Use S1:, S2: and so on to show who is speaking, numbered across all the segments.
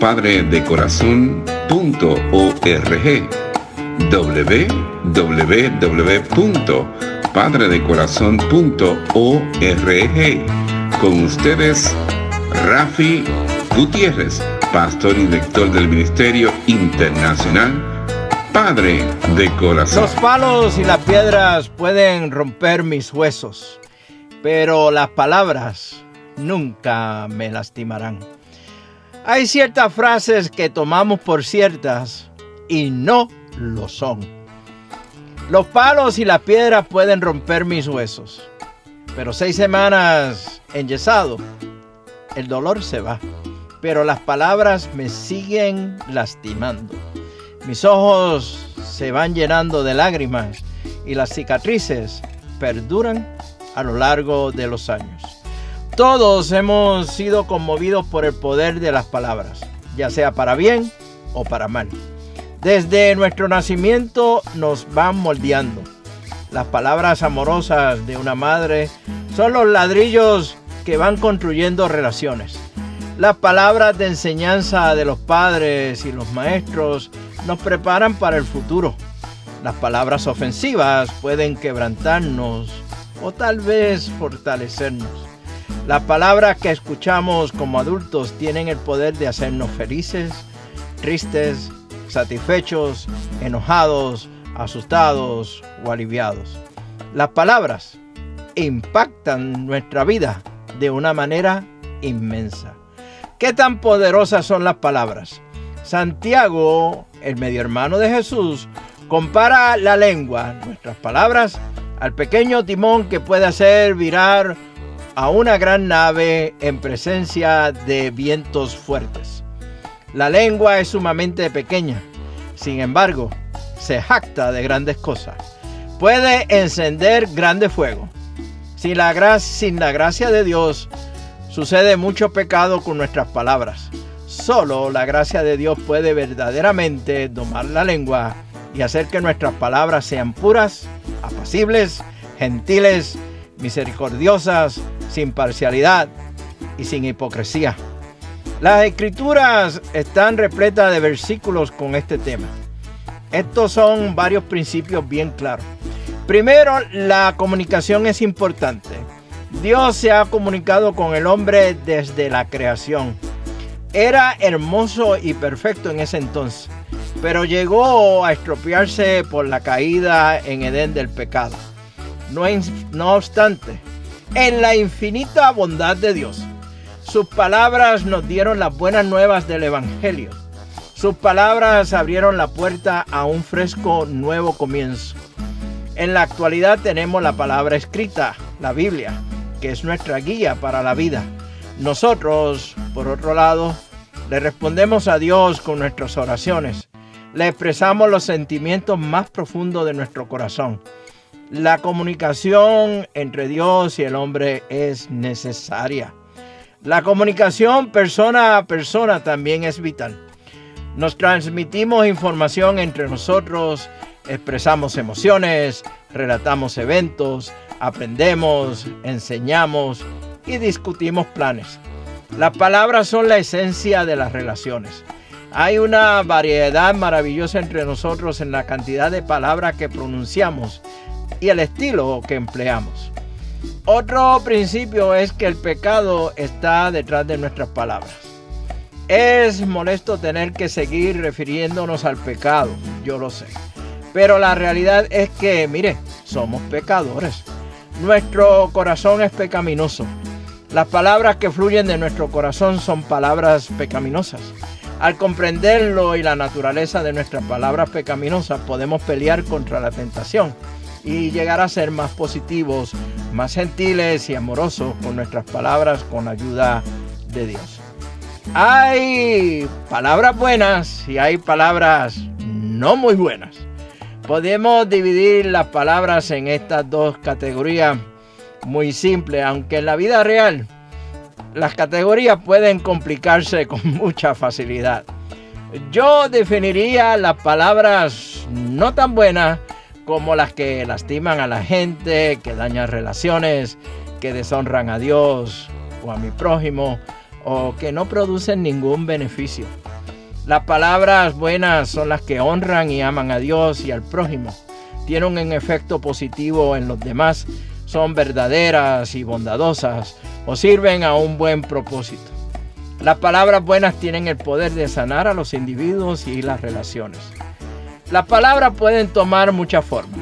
S1: www.padredecorazon.org www.padredecorazon.org Con ustedes, Rafi Gutiérrez, pastor y director del Ministerio Internacional Padre de Corazón.
S2: Los palos y las piedras pueden romper mis huesos, pero las palabras nunca me lastimarán. Hay ciertas frases que tomamos por ciertas y no lo son. Los palos y las piedras pueden romper mis huesos, pero seis semanas enyesado, el dolor se va, pero las palabras me siguen lastimando. Mis ojos se van llenando de lágrimas y las cicatrices perduran a lo largo de los años. Todos hemos sido conmovidos por el poder de las palabras, ya sea para bien o para mal. Desde nuestro nacimiento nos van moldeando. Las palabras amorosas de una madre son los ladrillos que van construyendo relaciones. Las palabras de enseñanza de los padres y los maestros nos preparan para el futuro. Las palabras ofensivas pueden quebrantarnos o tal vez fortalecernos. Las palabras que escuchamos como adultos tienen el poder de hacernos felices, tristes, satisfechos, enojados, asustados o aliviados. Las palabras impactan nuestra vida de una manera inmensa. ¿Qué tan poderosas son las palabras? Santiago, el medio hermano de Jesús, compara la lengua, nuestras palabras, al pequeño timón que puede hacer virar a una gran nave en presencia de vientos fuertes. La lengua es sumamente pequeña, sin embargo, se jacta de grandes cosas. Puede encender grande fuego. Sin la, sin la gracia de Dios, sucede mucho pecado con nuestras palabras. Solo la gracia de Dios puede verdaderamente domar la lengua y hacer que nuestras palabras sean puras, apacibles, gentiles, misericordiosas, sin parcialidad y sin hipocresía. Las escrituras están repletas de versículos con este tema. Estos son varios principios bien claros. Primero, la comunicación es importante. Dios se ha comunicado con el hombre desde la creación. Era hermoso y perfecto en ese entonces, pero llegó a estropearse por la caída en Edén del pecado. No, no obstante, en la infinita bondad de Dios. Sus palabras nos dieron las buenas nuevas del Evangelio. Sus palabras abrieron la puerta a un fresco nuevo comienzo. En la actualidad tenemos la palabra escrita, la Biblia, que es nuestra guía para la vida. Nosotros, por otro lado, le respondemos a Dios con nuestras oraciones. Le expresamos los sentimientos más profundos de nuestro corazón. La comunicación entre Dios y el hombre es necesaria. La comunicación persona a persona también es vital. Nos transmitimos información entre nosotros, expresamos emociones, relatamos eventos, aprendemos, enseñamos y discutimos planes. Las palabras son la esencia de las relaciones. Hay una variedad maravillosa entre nosotros en la cantidad de palabras que pronunciamos y el estilo que empleamos. Otro principio es que el pecado está detrás de nuestras palabras. Es molesto tener que seguir refiriéndonos al pecado, yo lo sé. Pero la realidad es que, mire, somos pecadores. Nuestro corazón es pecaminoso. Las palabras que fluyen de nuestro corazón son palabras pecaminosas. Al comprenderlo y la naturaleza de nuestras palabras pecaminosas, podemos pelear contra la tentación y llegar a ser más positivos, más gentiles y amorosos con nuestras palabras con ayuda de Dios. Hay palabras buenas y hay palabras no muy buenas. Podemos dividir las palabras en estas dos categorías muy simples, aunque en la vida real las categorías pueden complicarse con mucha facilidad. Yo definiría las palabras no tan buenas como las que lastiman a la gente, que dañan relaciones, que deshonran a Dios o a mi prójimo o que no producen ningún beneficio. Las palabras buenas son las que honran y aman a Dios y al prójimo. Tienen un efecto positivo en los demás, son verdaderas y bondadosas o sirven a un buen propósito. Las palabras buenas tienen el poder de sanar a los individuos y las relaciones. Las palabras pueden tomar muchas formas.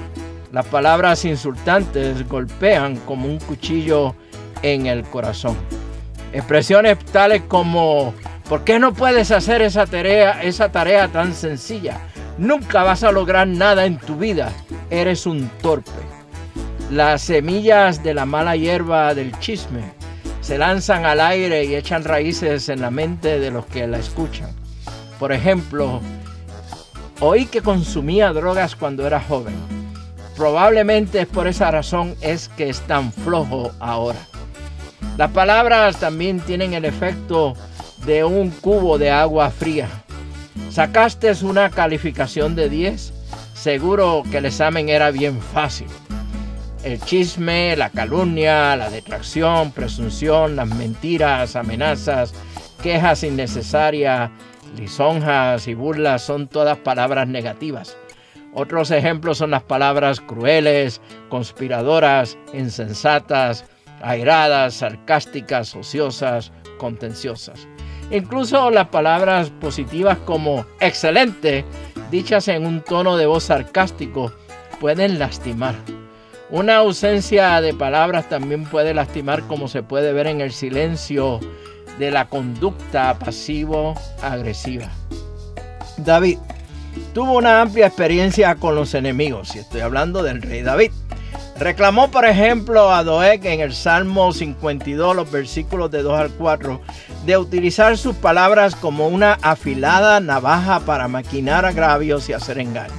S2: Las palabras insultantes golpean como un cuchillo en el corazón. Expresiones tales como, ¿por qué no puedes hacer esa tarea, esa tarea tan sencilla? Nunca vas a lograr nada en tu vida. Eres un torpe. Las semillas de la mala hierba del chisme se lanzan al aire y echan raíces en la mente de los que la escuchan. Por ejemplo, oí que consumía drogas cuando era joven. Probablemente por esa razón es que es tan flojo ahora. Las palabras también tienen el efecto de un cubo de agua fría. Sacaste una calificación de 10, seguro que el examen era bien fácil. El chisme, la calumnia, la detracción, presunción, las mentiras, amenazas, quejas innecesarias, lisonjas y burlas son todas palabras negativas. Otros ejemplos son las palabras crueles, conspiradoras, insensatas, airadas, sarcásticas, ociosas, contenciosas. Incluso las palabras positivas como excelente, dichas en un tono de voz sarcástico, pueden lastimar. Una ausencia de palabras también puede lastimar como se puede ver en el silencio de la conducta pasivo-agresiva. David tuvo una amplia experiencia con los enemigos, y estoy hablando del rey David. Reclamó, por ejemplo, a Doeg en el Salmo 52, los versículos de 2 al 4, de utilizar sus palabras como una afilada navaja para maquinar agravios y hacer engaños.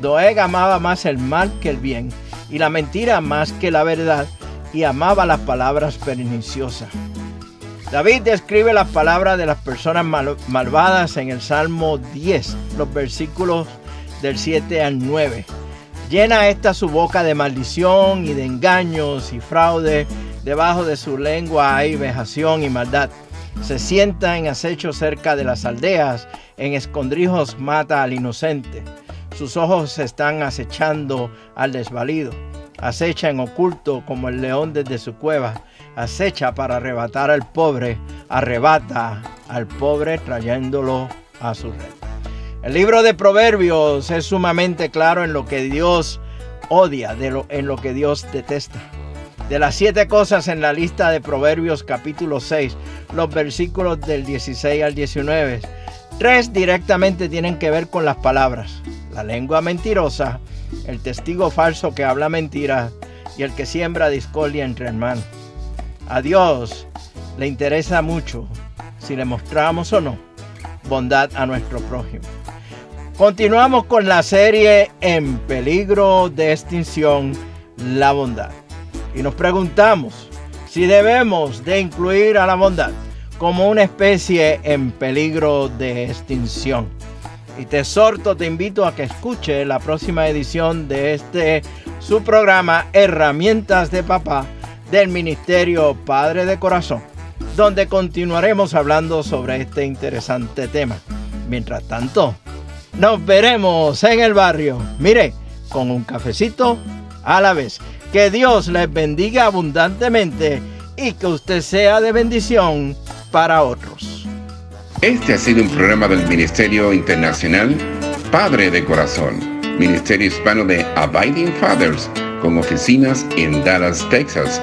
S2: Doeg amaba más el mal que el bien y la mentira más que la verdad y amaba las palabras perniciosas. David describe las palabras de las personas malvadas en el Salmo 10, los versículos del 7 al 9. Llena esta su boca de maldición y de engaños y fraude. Debajo de su lengua hay vejación y maldad. Se sienta en acecho cerca de las aldeas, en escondrijos mata al inocente. Sus ojos están acechando al desvalido. Acecha en oculto como el león desde su cueva. Acecha para arrebatar al pobre. Arrebata al pobre trayéndolo a su red. El libro de Proverbios es sumamente claro en lo que Dios odia, de lo, en lo que Dios detesta. De las siete cosas en la lista de Proverbios capítulo 6, los versículos del 16 al 19, tres directamente tienen que ver con las palabras. La lengua mentirosa, el testigo falso que habla mentiras y el que siembra discordia entre hermanos. A Dios le interesa mucho si le mostramos o no bondad a nuestro prójimo. Continuamos con la serie En peligro de extinción, la bondad. Y nos preguntamos si debemos de incluir a la bondad como una especie en peligro de extinción. Y te exhorto, te invito a que escuche la próxima edición de este su programa Herramientas de Papá del Ministerio Padre de Corazón, donde continuaremos hablando sobre este interesante tema. Mientras tanto, nos veremos en el barrio. Mire, con un cafecito a la vez. Que Dios les bendiga abundantemente y que usted sea de bendición para otros.
S1: Este ha sido un programa del Ministerio Internacional Padre de Corazón, Ministerio Hispano de Abiding Fathers, con oficinas en Dallas, Texas.